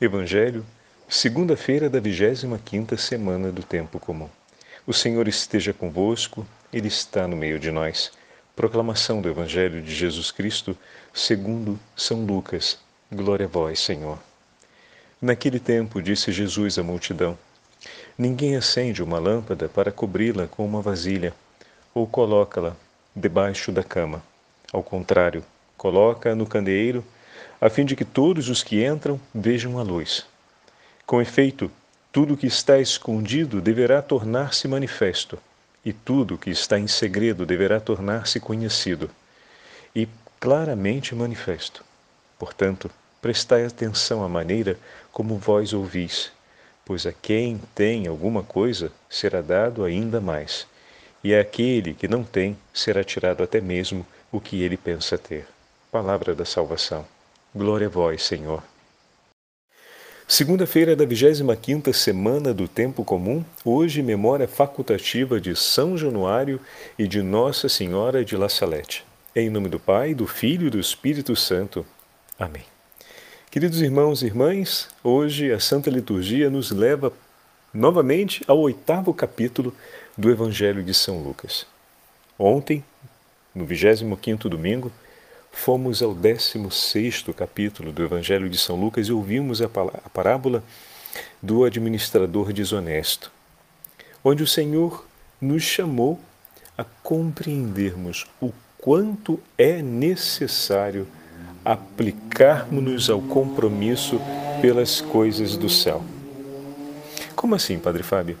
Evangelho, segunda-feira da 25ª semana do tempo comum. O Senhor esteja convosco, ele está no meio de nós. Proclamação do Evangelho de Jesus Cristo, segundo São Lucas. Glória a vós, Senhor. Naquele tempo disse Jesus à multidão: Ninguém acende uma lâmpada para cobri-la com uma vasilha ou coloca-la debaixo da cama. Ao contrário, coloca-a no candeeiro a fim de que todos os que entram vejam a luz. Com efeito, tudo que está escondido deverá tornar-se manifesto, e tudo que está em segredo deverá tornar-se conhecido e claramente manifesto. Portanto, prestai atenção à maneira como vós ouvis, pois a quem tem alguma coisa será dado ainda mais, e àquele que não tem será tirado até mesmo o que ele pensa ter. Palavra da salvação. Glória a vós, Senhor. Segunda-feira da 25ª semana do tempo comum, hoje memória facultativa de São Januário e de Nossa Senhora de La Salete. Em nome do Pai, do Filho e do Espírito Santo. Amém. Queridos irmãos e irmãs, hoje a Santa Liturgia nos leva novamente ao oitavo capítulo do Evangelho de São Lucas. Ontem, no 25º domingo, fomos ao 16 capítulo do Evangelho de São Lucas e ouvimos a parábola do administrador desonesto, onde o Senhor nos chamou a compreendermos o quanto é necessário aplicarmos-nos ao compromisso pelas coisas do céu. Como assim, Padre Fábio?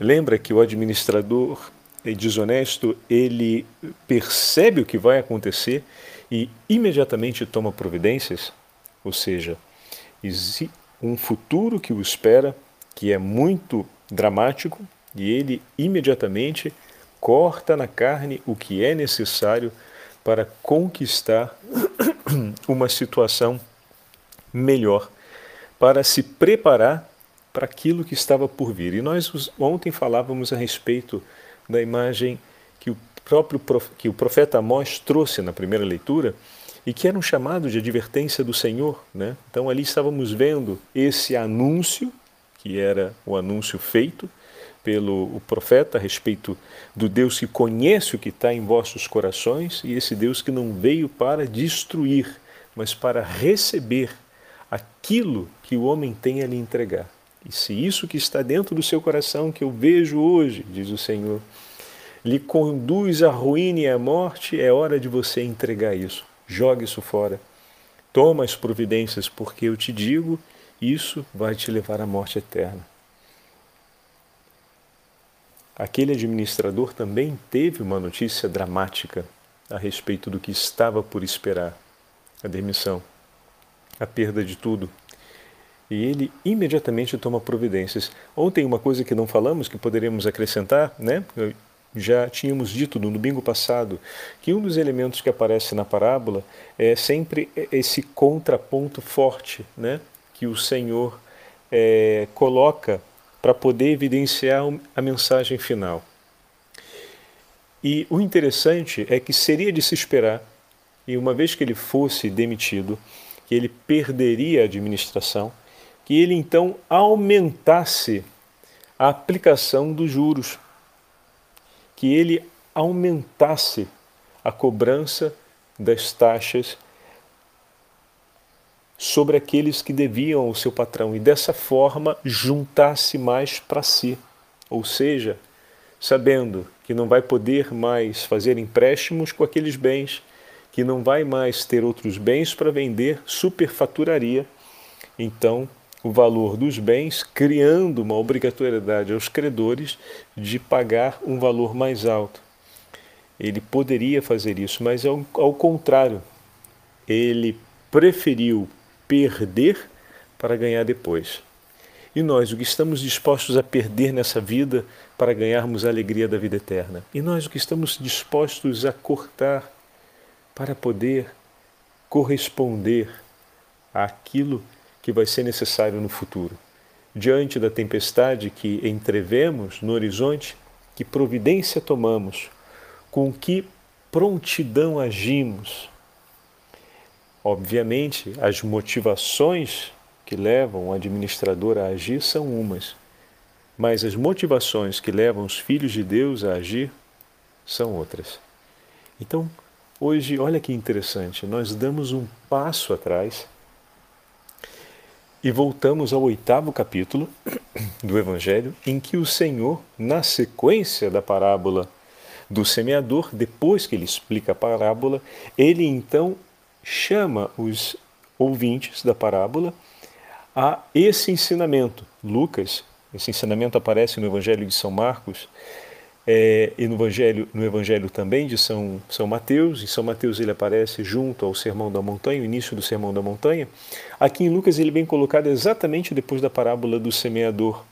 Lembra que o administrador desonesto, ele percebe o que vai acontecer e imediatamente toma providências, ou seja, um futuro que o espera, que é muito dramático, e ele imediatamente corta na carne o que é necessário para conquistar uma situação melhor, para se preparar para aquilo que estava por vir. E nós ontem falávamos a respeito da imagem próprio que o profeta Amós trouxe na primeira leitura e que era um chamado de advertência do Senhor. Né? Então ali estávamos vendo esse anúncio, que era o anúncio feito pelo o profeta a respeito do Deus que conhece o que está em vossos corações e esse Deus que não veio para destruir, mas para receber aquilo que o homem tem a lhe entregar. E se isso que está dentro do seu coração que eu vejo hoje, diz o Senhor, lhe conduz à ruína e à morte, é hora de você entregar isso. Jogue isso fora. Toma as providências, porque eu te digo, isso vai te levar à morte eterna. Aquele administrador também teve uma notícia dramática a respeito do que estava por esperar: a demissão, a perda de tudo. E ele imediatamente toma providências. Ontem, uma coisa que não falamos, que poderíamos acrescentar, né? Já tínhamos dito no domingo passado que um dos elementos que aparece na parábola é sempre esse contraponto forte né, que o Senhor é, coloca para poder evidenciar a mensagem final. E o interessante é que seria de se esperar, e uma vez que ele fosse demitido, que ele perderia a administração, que ele então aumentasse a aplicação dos juros que ele aumentasse a cobrança das taxas sobre aqueles que deviam ao seu patrão e dessa forma juntasse mais para si. Ou seja, sabendo que não vai poder mais fazer empréstimos com aqueles bens, que não vai mais ter outros bens para vender, superfaturaria. Então, o valor dos bens, criando uma obrigatoriedade aos credores de pagar um valor mais alto. Ele poderia fazer isso, mas ao, ao contrário, ele preferiu perder para ganhar depois. E nós, o que estamos dispostos a perder nessa vida para ganharmos a alegria da vida eterna? E nós, o que estamos dispostos a cortar para poder corresponder àquilo que vai ser necessário no futuro. Diante da tempestade que entrevemos no horizonte, que providência tomamos, com que prontidão agimos. Obviamente, as motivações que levam o administrador a agir são umas, mas as motivações que levam os filhos de Deus a agir são outras. Então, hoje, olha que interessante, nós damos um passo atrás e voltamos ao oitavo capítulo do Evangelho, em que o Senhor, na sequência da parábola do semeador, depois que ele explica a parábola, ele então chama os ouvintes da parábola a esse ensinamento. Lucas, esse ensinamento aparece no Evangelho de São Marcos é, e no Evangelho, no Evangelho também de São, São Mateus. Em São Mateus ele aparece junto ao Sermão da Montanha, o início do Sermão da Montanha. Aqui em Lucas ele vem colocado exatamente depois da parábola do semeador.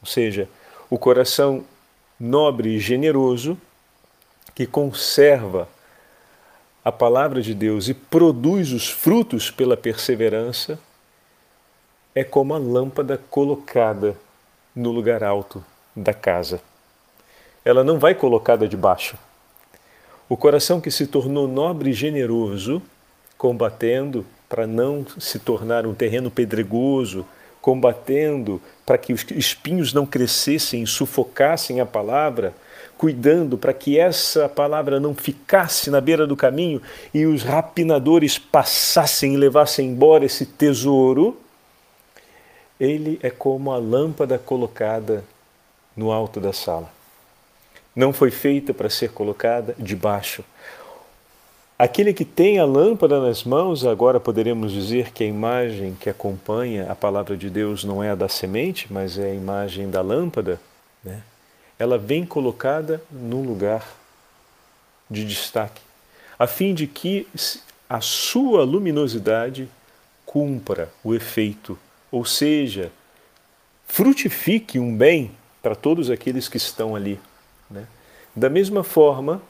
Ou seja, o coração nobre e generoso que conserva a palavra de Deus e produz os frutos pela perseverança, é como a lâmpada colocada no lugar alto da casa. Ela não vai colocada debaixo. O coração que se tornou nobre e generoso, combatendo para não se tornar um terreno pedregoso, combatendo para que os espinhos não crescessem e sufocassem a palavra, cuidando para que essa palavra não ficasse na beira do caminho e os rapinadores passassem e levassem embora esse tesouro, ele é como a lâmpada colocada no alto da sala. Não foi feita para ser colocada debaixo. Aquele que tem a lâmpada nas mãos, agora poderemos dizer que a imagem que acompanha a palavra de Deus não é a da semente, mas é a imagem da lâmpada, né? ela vem colocada num lugar de destaque, a fim de que a sua luminosidade cumpra o efeito, ou seja, frutifique um bem para todos aqueles que estão ali. Da mesma forma,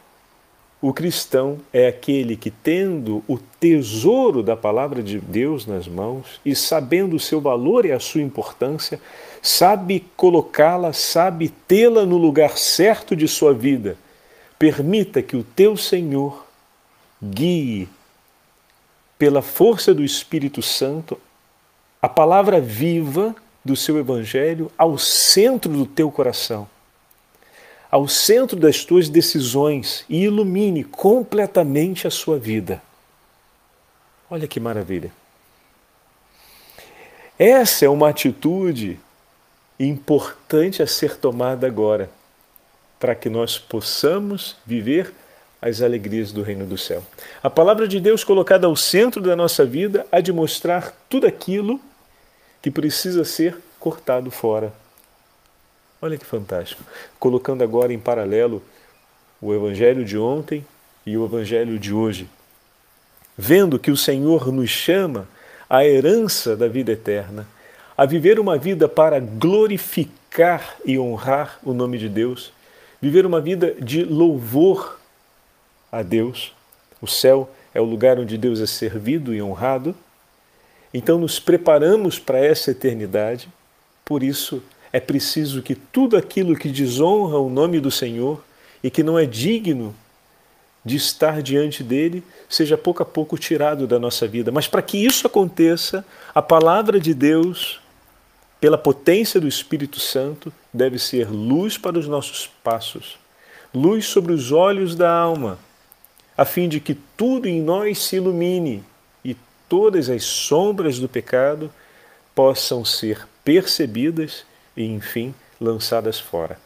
o cristão é aquele que, tendo o tesouro da palavra de Deus nas mãos e sabendo o seu valor e a sua importância, sabe colocá-la, sabe tê-la no lugar certo de sua vida. Permita que o teu Senhor guie pela força do Espírito Santo a palavra viva do seu Evangelho ao centro do teu coração ao centro das tuas decisões e ilumine completamente a sua vida. Olha que maravilha. Essa é uma atitude importante a ser tomada agora, para que nós possamos viver as alegrias do reino do céu. A palavra de Deus colocada ao centro da nossa vida há de mostrar tudo aquilo que precisa ser cortado fora Olha que fantástico. Colocando agora em paralelo o evangelho de ontem e o evangelho de hoje. Vendo que o Senhor nos chama à herança da vida eterna, a viver uma vida para glorificar e honrar o nome de Deus, viver uma vida de louvor a Deus. O céu é o lugar onde Deus é servido e honrado. Então nos preparamos para essa eternidade, por isso é preciso que tudo aquilo que desonra o nome do Senhor e que não é digno de estar diante dele seja pouco a pouco tirado da nossa vida. Mas para que isso aconteça, a palavra de Deus, pela potência do Espírito Santo, deve ser luz para os nossos passos, luz sobre os olhos da alma, a fim de que tudo em nós se ilumine e todas as sombras do pecado possam ser percebidas e, enfim, lançadas fora.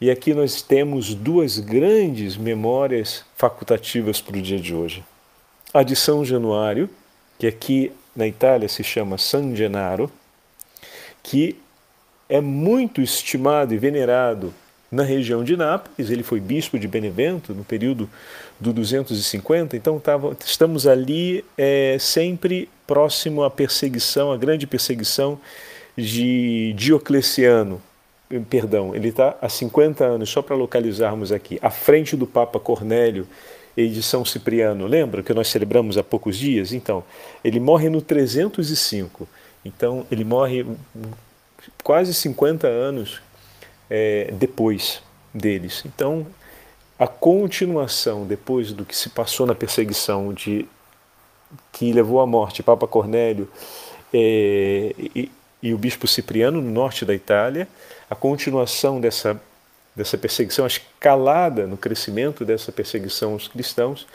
E aqui nós temos duas grandes memórias facultativas para o dia de hoje. A de São Januário, que aqui na Itália se chama San Gennaro, que é muito estimado e venerado na região de Nápoles. Ele foi bispo de Benevento no período do 250, então tava, estamos ali é, sempre próximo à perseguição, à grande perseguição de Diocleciano. Perdão, ele está há 50 anos, só para localizarmos aqui, à frente do Papa Cornélio e de São Cipriano. Lembra que nós celebramos há poucos dias? Então, ele morre no 305. Então, ele morre quase 50 anos é, depois deles. Então, a continuação depois do que se passou na perseguição de que levou à morte Papa Cornélio é, e, e, o Bispo Cipriano, no norte da Itália, a continuação dessa, dessa perseguição, a escalada no crescimento dessa perseguição aos cristãos,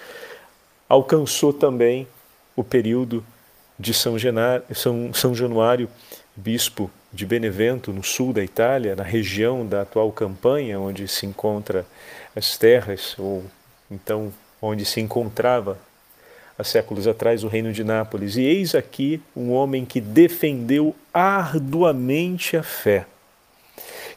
alcançou também o período de São, Genar, São, São Januário, bispo de Benevento, no sul da Itália, na região da atual Campanha, onde se encontra as terras, ou então onde se encontrava há séculos atrás o reino de Nápoles. E eis aqui um homem que defendeu arduamente a fé,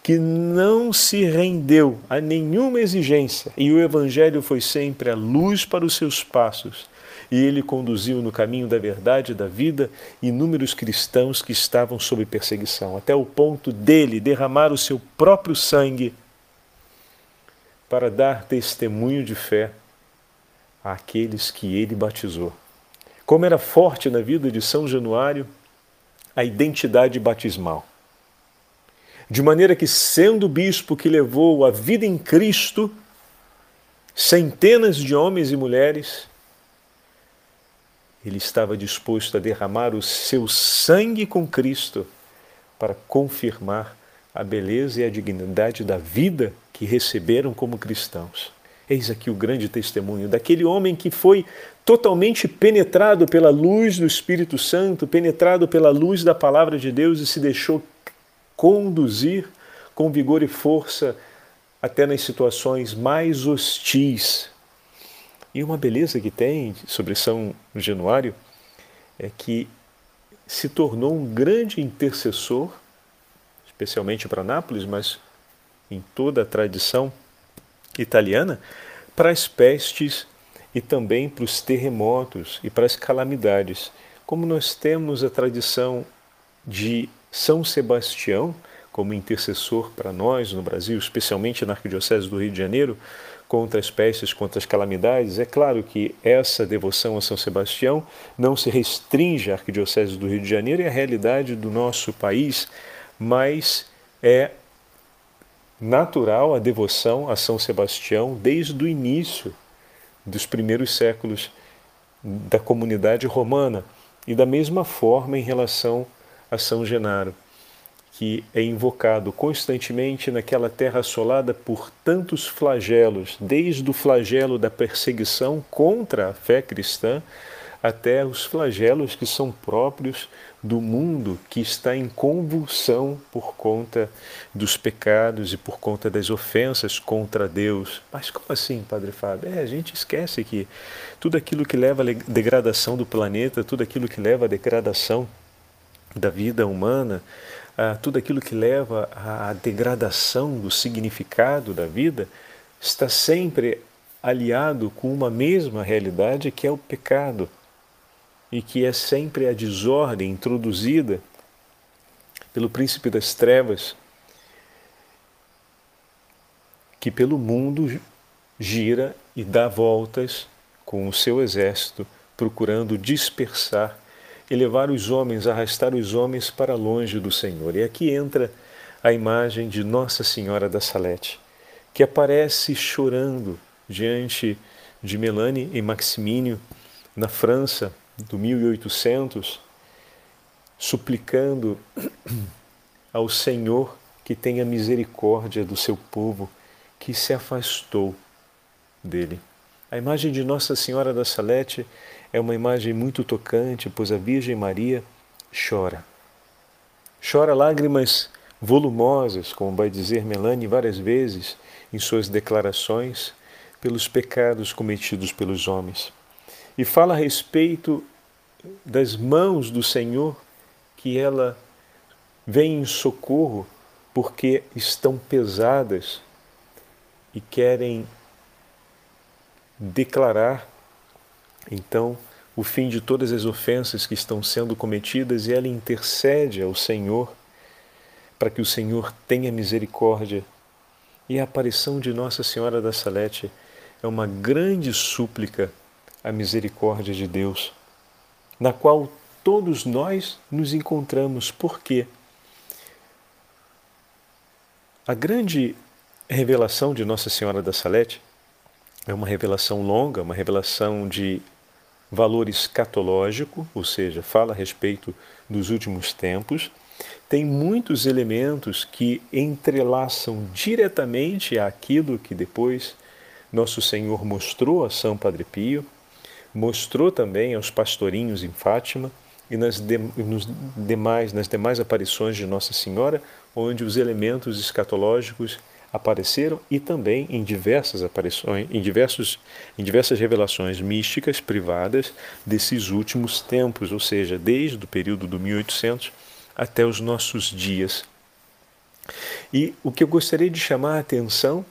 que não se rendeu a nenhuma exigência, e o evangelho foi sempre a luz para os seus passos. E ele conduziu no caminho da verdade e da vida inúmeros cristãos que estavam sob perseguição, até o ponto dele derramar o seu próprio sangue para dar testemunho de fé àqueles que ele batizou. Como era forte na vida de São Januário a identidade batismal. De maneira que, sendo bispo que levou a vida em Cristo, centenas de homens e mulheres, ele estava disposto a derramar o seu sangue com Cristo para confirmar a beleza e a dignidade da vida que receberam como cristãos. Eis aqui o grande testemunho daquele homem que foi totalmente penetrado pela luz do Espírito Santo, penetrado pela luz da palavra de Deus e se deixou conduzir com vigor e força até nas situações mais hostis. E uma beleza que tem sobre São Januário é que se tornou um grande intercessor, especialmente para Nápoles, mas em toda a tradição italiana para as pestes e também para os terremotos e para as calamidades. Como nós temos a tradição de São Sebastião como intercessor para nós no Brasil, especialmente na Arquidiocese do Rio de Janeiro, contra as pestes, contra as calamidades, é claro que essa devoção a São Sebastião não se restringe à Arquidiocese do Rio de Janeiro e à realidade do nosso país, mas é natural a devoção a São Sebastião desde o início dos primeiros séculos da comunidade romana e da mesma forma em relação a São Genaro, que é invocado constantemente naquela terra assolada por tantos flagelos, desde o flagelo da perseguição contra a fé cristã até os flagelos que são próprios do mundo que está em convulsão por conta dos pecados e por conta das ofensas contra Deus. Mas como assim, Padre Fábio? É, a gente esquece que tudo aquilo que leva à degradação do planeta, tudo aquilo que leva à degradação da vida humana, tudo aquilo que leva à degradação do significado da vida, está sempre aliado com uma mesma realidade que é o pecado e que é sempre a desordem introduzida pelo príncipe das trevas, que pelo mundo gira e dá voltas com o seu exército, procurando dispersar e levar os homens, arrastar os homens para longe do Senhor. E aqui entra a imagem de Nossa Senhora da Salete, que aparece chorando diante de Melanie e Maximínio na França, do 1800, suplicando ao Senhor que tenha misericórdia do seu povo que se afastou dele. A imagem de Nossa Senhora da Salete é uma imagem muito tocante, pois a Virgem Maria chora. Chora lágrimas volumosas, como vai dizer Melanie várias vezes em suas declarações, pelos pecados cometidos pelos homens e fala a respeito das mãos do Senhor que ela vem em socorro porque estão pesadas e querem declarar então o fim de todas as ofensas que estão sendo cometidas e ela intercede ao Senhor para que o Senhor tenha misericórdia. E a aparição de Nossa Senhora da Salete é uma grande súplica a misericórdia de Deus, na qual todos nós nos encontramos. Por quê? A grande revelação de Nossa Senhora da Salete é uma revelação longa, uma revelação de valor escatológico, ou seja, fala a respeito dos últimos tempos, tem muitos elementos que entrelaçam diretamente aquilo que depois nosso Senhor mostrou a São Padre Pio, mostrou também aos pastorinhos em Fátima e nas, de, nos demais, nas demais aparições de Nossa Senhora, onde os elementos escatológicos apareceram e também em diversas aparições, em, diversos, em diversas revelações místicas privadas desses últimos tempos, ou seja, desde o período do 1800 até os nossos dias. E o que eu gostaria de chamar a atenção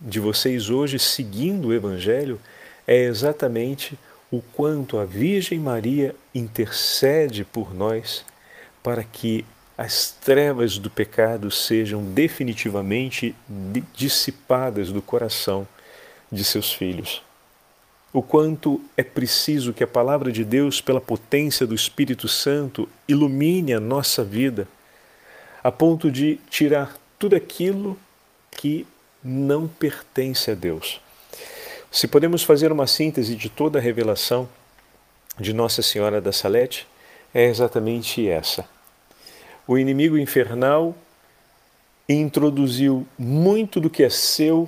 de vocês hoje, seguindo o Evangelho, é exatamente o quanto a Virgem Maria intercede por nós para que as trevas do pecado sejam definitivamente dissipadas do coração de seus filhos. O quanto é preciso que a palavra de Deus, pela potência do Espírito Santo, ilumine a nossa vida, a ponto de tirar tudo aquilo que não pertence a Deus. Se podemos fazer uma síntese de toda a revelação de Nossa Senhora da Salete, é exatamente essa o inimigo infernal introduziu muito do que é seu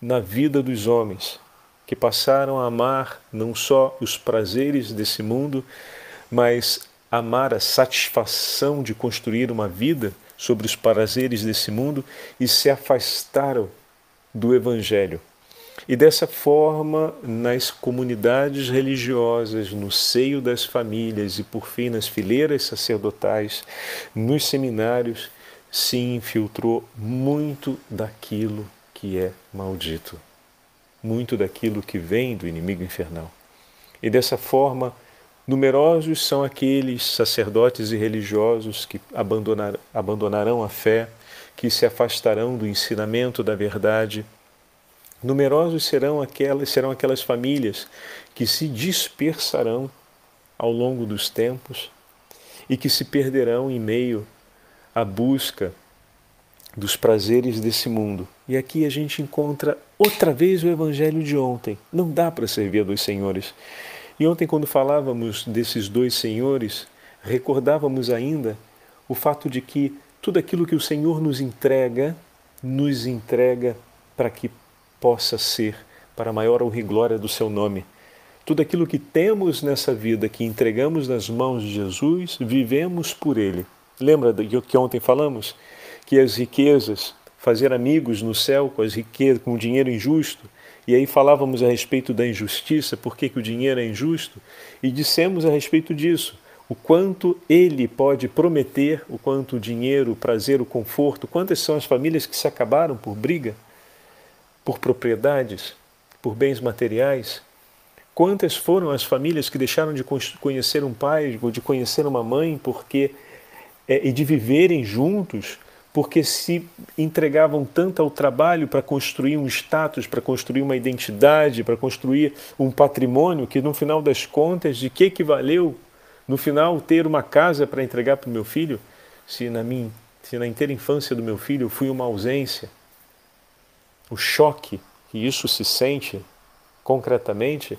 na vida dos homens, que passaram a amar não só os prazeres desse mundo, mas amar a satisfação de construir uma vida sobre os prazeres desse mundo e se afastaram do Evangelho. E dessa forma, nas comunidades religiosas, no seio das famílias e, por fim, nas fileiras sacerdotais, nos seminários, se infiltrou muito daquilo que é maldito, muito daquilo que vem do inimigo infernal. E dessa forma, numerosos são aqueles sacerdotes e religiosos que abandonar, abandonarão a fé, que se afastarão do ensinamento da verdade Numerosos serão aquelas, serão aquelas famílias que se dispersarão ao longo dos tempos e que se perderão em meio à busca dos prazeres desse mundo. E aqui a gente encontra outra vez o evangelho de ontem. Não dá para servir a dois senhores. E ontem, quando falávamos desses dois senhores, recordávamos ainda o fato de que tudo aquilo que o Senhor nos entrega, nos entrega para que possa ser para maior honra e glória do seu nome. Tudo aquilo que temos nessa vida, que entregamos nas mãos de Jesus, vivemos por Ele. Lembra do que ontem falamos? Que as riquezas, fazer amigos no céu com as riquezas, com o dinheiro injusto, e aí falávamos a respeito da injustiça, por que o dinheiro é injusto, e dissemos a respeito disso, o quanto ele pode prometer, o quanto o dinheiro, o prazer, o conforto, quantas são as famílias que se acabaram por briga, por propriedades, por bens materiais? Quantas foram as famílias que deixaram de conhecer um pai ou de conhecer uma mãe porque é, e de viverem juntos porque se entregavam tanto ao trabalho para construir um status, para construir uma identidade, para construir um patrimônio que no final das contas de que que valeu no final ter uma casa para entregar para o meu filho se na minha se na inteira infância do meu filho eu fui uma ausência o choque que isso se sente concretamente,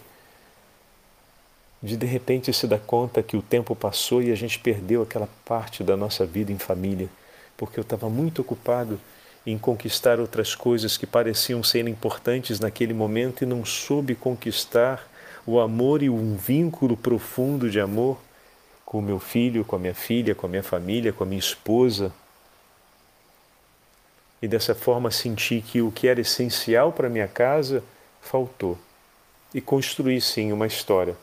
de de repente se dar conta que o tempo passou e a gente perdeu aquela parte da nossa vida em família, porque eu estava muito ocupado em conquistar outras coisas que pareciam ser importantes naquele momento e não soube conquistar o amor e um vínculo profundo de amor com o meu filho, com a minha filha, com a minha família, com a minha esposa, e dessa forma senti que o que era essencial para minha casa faltou. E construí sim uma história,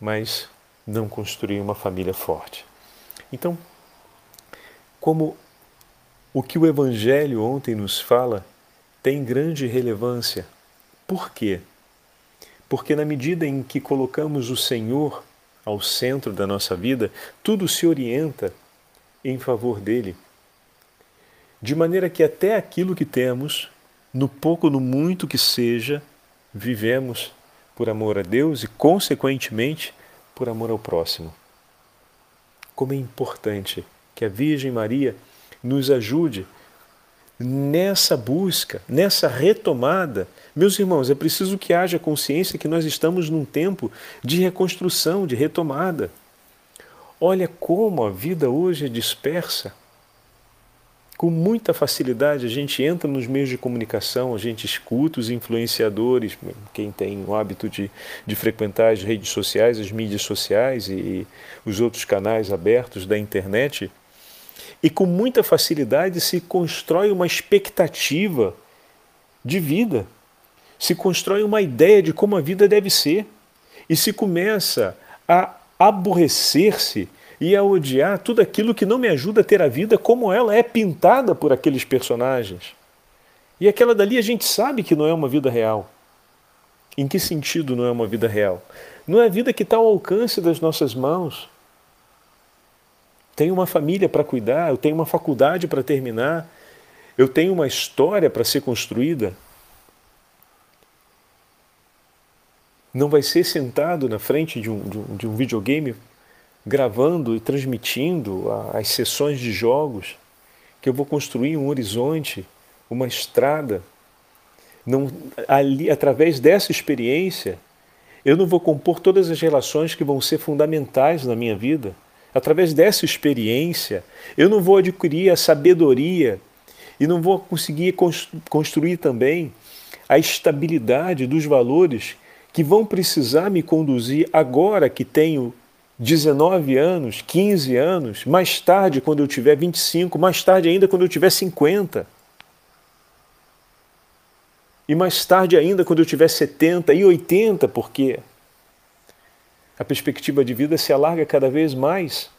mas não construí uma família forte. Então, como o que o Evangelho ontem nos fala tem grande relevância. Por quê? Porque na medida em que colocamos o Senhor ao centro da nossa vida, tudo se orienta em favor dele de maneira que até aquilo que temos, no pouco, no muito que seja, vivemos por amor a Deus e, consequentemente, por amor ao próximo. Como é importante que a Virgem Maria nos ajude nessa busca, nessa retomada. Meus irmãos, é preciso que haja consciência que nós estamos num tempo de reconstrução, de retomada. Olha como a vida hoje é dispersa. Com muita facilidade a gente entra nos meios de comunicação, a gente escuta os influenciadores, quem tem o hábito de, de frequentar as redes sociais, as mídias sociais e, e os outros canais abertos da internet, e com muita facilidade se constrói uma expectativa de vida, se constrói uma ideia de como a vida deve ser, e se começa a aborrecer-se e a odiar tudo aquilo que não me ajuda a ter a vida como ela é pintada por aqueles personagens. E aquela dali a gente sabe que não é uma vida real. Em que sentido não é uma vida real? Não é a vida que está ao alcance das nossas mãos. Tenho uma família para cuidar, eu tenho uma faculdade para terminar, eu tenho uma história para ser construída. Não vai ser sentado na frente de um, de um, de um videogame gravando e transmitindo as sessões de jogos, que eu vou construir um horizonte, uma estrada. Não, ali, através dessa experiência, eu não vou compor todas as relações que vão ser fundamentais na minha vida. Através dessa experiência, eu não vou adquirir a sabedoria e não vou conseguir construir também a estabilidade dos valores que vão precisar me conduzir agora que tenho 19 anos, 15 anos, mais tarde quando eu tiver 25, mais tarde ainda quando eu tiver 50. E mais tarde ainda quando eu tiver 70 e 80, porque a perspectiva de vida se alarga cada vez mais.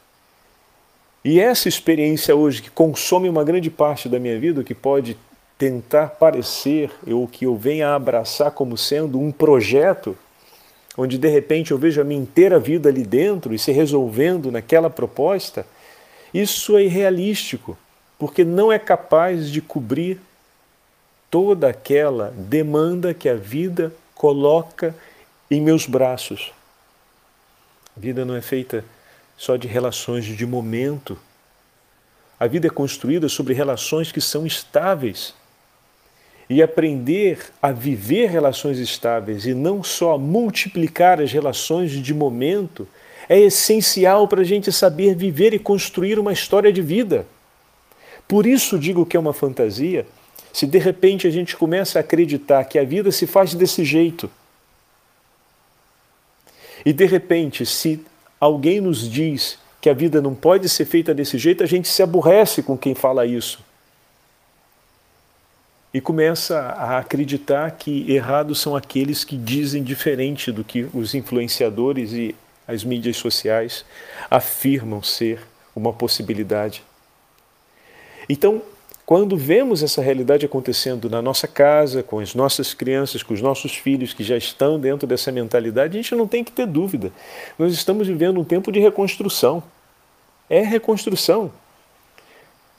E essa experiência hoje que consome uma grande parte da minha vida, que pode tentar parecer, ou que eu venha a abraçar como sendo um projeto, onde de repente eu vejo a minha inteira vida ali dentro e se resolvendo naquela proposta, isso é irrealístico, porque não é capaz de cobrir toda aquela demanda que a vida coloca em meus braços. A vida não é feita só de relações de momento. A vida é construída sobre relações que são estáveis e aprender a viver relações estáveis e não só multiplicar as relações de momento é essencial para a gente saber viver e construir uma história de vida. Por isso digo que é uma fantasia, se de repente a gente começa a acreditar que a vida se faz desse jeito. E de repente, se alguém nos diz que a vida não pode ser feita desse jeito, a gente se aborrece com quem fala isso e começa a acreditar que errados são aqueles que dizem diferente do que os influenciadores e as mídias sociais afirmam ser uma possibilidade. Então, quando vemos essa realidade acontecendo na nossa casa, com as nossas crianças, com os nossos filhos que já estão dentro dessa mentalidade, a gente não tem que ter dúvida. Nós estamos vivendo um tempo de reconstrução. É reconstrução.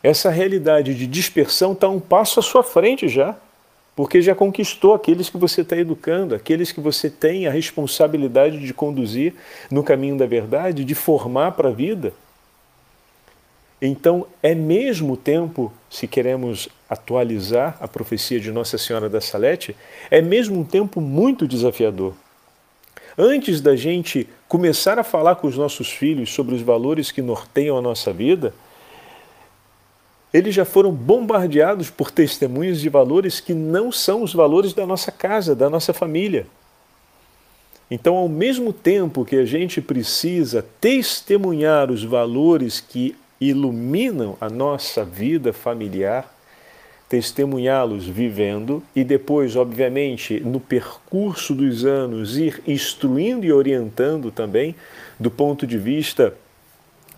Essa realidade de dispersão está um passo à sua frente já, porque já conquistou aqueles que você está educando, aqueles que você tem a responsabilidade de conduzir no caminho da verdade, de formar para a vida. Então, é mesmo tempo, se queremos atualizar a profecia de Nossa Senhora da Salete, é mesmo um tempo muito desafiador. Antes da gente começar a falar com os nossos filhos sobre os valores que norteiam a nossa vida, eles já foram bombardeados por testemunhos de valores que não são os valores da nossa casa, da nossa família. Então, ao mesmo tempo que a gente precisa testemunhar os valores que iluminam a nossa vida familiar, testemunhá-los vivendo e depois, obviamente, no percurso dos anos, ir instruindo e orientando também do ponto de vista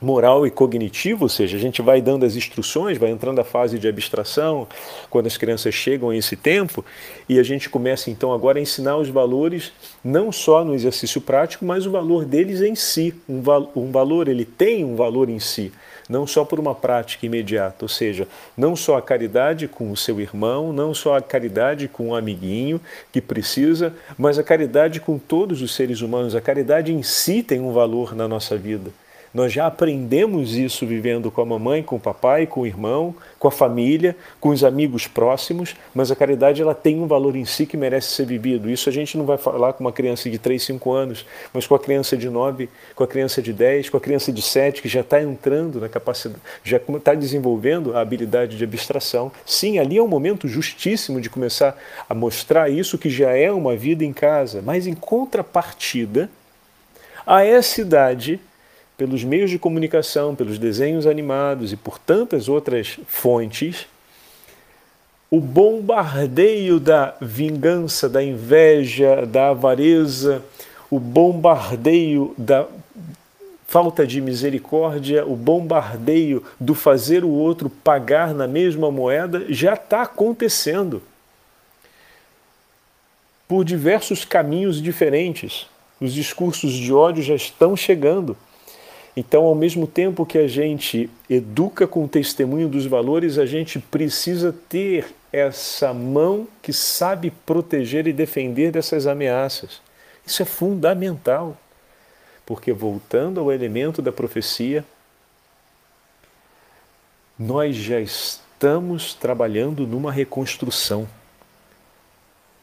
moral e cognitivo, ou seja, a gente vai dando as instruções, vai entrando a fase de abstração, quando as crianças chegam a esse tempo, e a gente começa então agora a ensinar os valores, não só no exercício prático, mas o valor deles em si. Um, val um valor, ele tem um valor em si, não só por uma prática imediata, ou seja, não só a caridade com o seu irmão, não só a caridade com o amiguinho que precisa, mas a caridade com todos os seres humanos. A caridade em si tem um valor na nossa vida Nós já aprendemos isso vivendo com a mamãe, com o papai, com o irmão, com a família, com os amigos próximos, mas a caridade ela tem um valor em si que merece ser vivido. Isso a gente não vai falar com uma criança de 3, 5 anos, mas com a criança de 9, com a criança de 10, com a criança de 7, que já está entrando na capacidade, já está desenvolvendo a habilidade de abstração. Sim, ali é um momento justíssimo de começar a mostrar isso que já é uma vida em casa, mas em contrapartida a essa idade pelos meios de comunicação, pelos desenhos animados e por tantas outras fontes, o bombardeio da vingança, da inveja, da avareza, o bombardeio da falta de misericórdia, o bombardeio do fazer o outro pagar na mesma moeda já está acontecendo por diversos caminhos diferentes. Os discursos de ódio já estão chegando. Então, ao mesmo tempo que a gente educa com o testemunho dos valores, a gente precisa ter essa mão que sabe proteger e defender dessas ameaças. Isso é fundamental, porque voltando ao elemento da profecia, nós já estamos trabalhando numa reconstrução.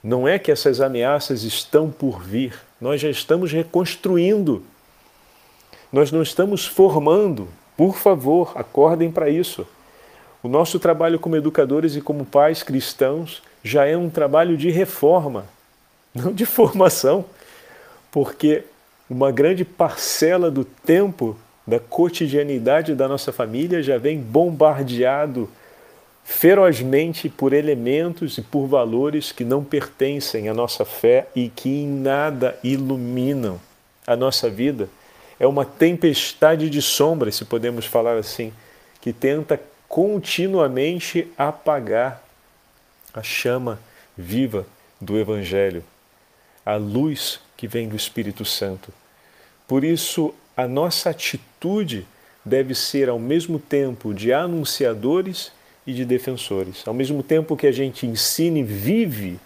Não é que essas ameaças estão por vir, nós já estamos reconstruindo nós não estamos formando. Por favor, acordem para isso. O nosso trabalho como educadores e como pais cristãos já é um trabalho de reforma, não de formação, porque uma grande parcela do tempo da cotidianidade da nossa família já vem bombardeado ferozmente por elementos e por valores que não pertencem à nossa fé e que em nada iluminam a nossa vida é uma tempestade de sombras, se podemos falar assim, que tenta continuamente apagar a chama viva do Evangelho, a luz que vem do Espírito Santo. Por isso, a nossa atitude deve ser ao mesmo tempo de anunciadores e de defensores. Ao mesmo tempo que a gente ensina e vive,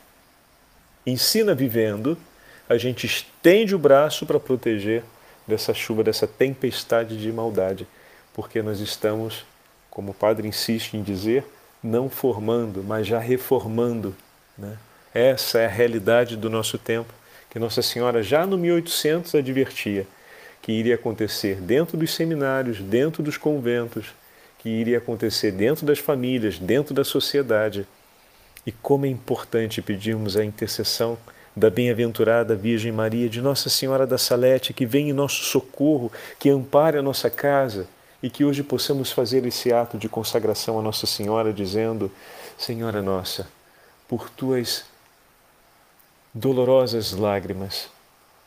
ensina vivendo, a gente estende o braço para proteger dessa chuva, dessa tempestade de maldade, porque nós estamos, como o Padre insiste em dizer, não formando, mas já reformando. Né? Essa é a realidade do nosso tempo, que Nossa Senhora já no 1800 advertia que iria acontecer dentro dos seminários, dentro dos conventos, que iria acontecer dentro das famílias, dentro da sociedade. E como é importante pedirmos a intercessão da bem-aventurada Virgem Maria, de Nossa Senhora da Salete, que vem em nosso socorro, que ampare a nossa casa e que hoje possamos fazer esse ato de consagração a Nossa Senhora, dizendo: Senhora nossa, por tuas dolorosas lágrimas,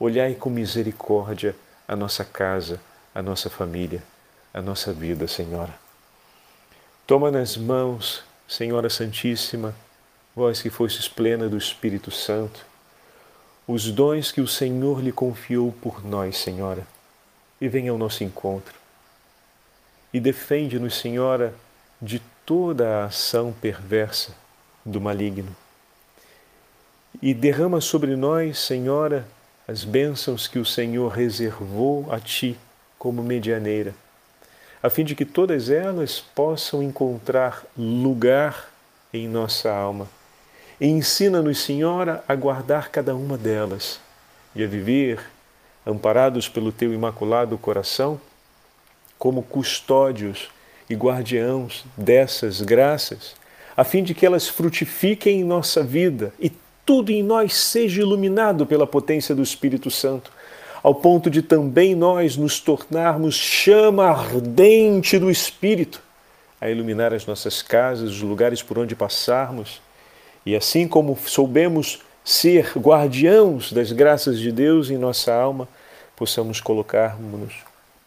olhai com misericórdia a nossa casa, a nossa família, a nossa vida, Senhora. Toma nas mãos, Senhora Santíssima, vós que fostes plena do Espírito Santo, os dons que o Senhor lhe confiou por nós, Senhora, e venha ao nosso encontro. E defende-nos, Senhora, de toda a ação perversa do maligno. E derrama sobre nós, Senhora, as bênçãos que o Senhor reservou a Ti como medianeira, a fim de que todas elas possam encontrar lugar em nossa alma e ensina-nos, Senhora, a guardar cada uma delas e a viver, amparados pelo Teu imaculado coração, como custódios e guardiãos dessas graças, a fim de que elas frutifiquem em nossa vida e tudo em nós seja iluminado pela potência do Espírito Santo, ao ponto de também nós nos tornarmos chama ardente do Espírito, a iluminar as nossas casas, os lugares por onde passarmos e assim como soubemos ser guardiãos das graças de Deus em nossa alma, possamos colocarmos,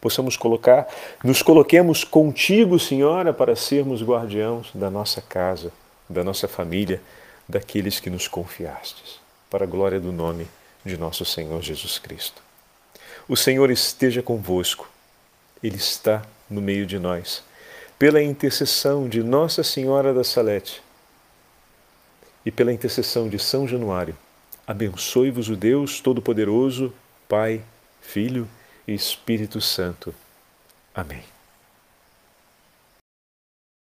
possamos colocar, nos coloquemos contigo, Senhora, para sermos guardiãos da nossa casa, da nossa família, daqueles que nos confiastes, para a glória do nome de nosso Senhor Jesus Cristo. O Senhor esteja convosco. Ele está no meio de nós. Pela intercessão de Nossa Senhora da Salete, e pela intercessão de São Januário, abençoe-vos o Deus Todo-Poderoso, Pai, Filho e Espírito Santo. Amém.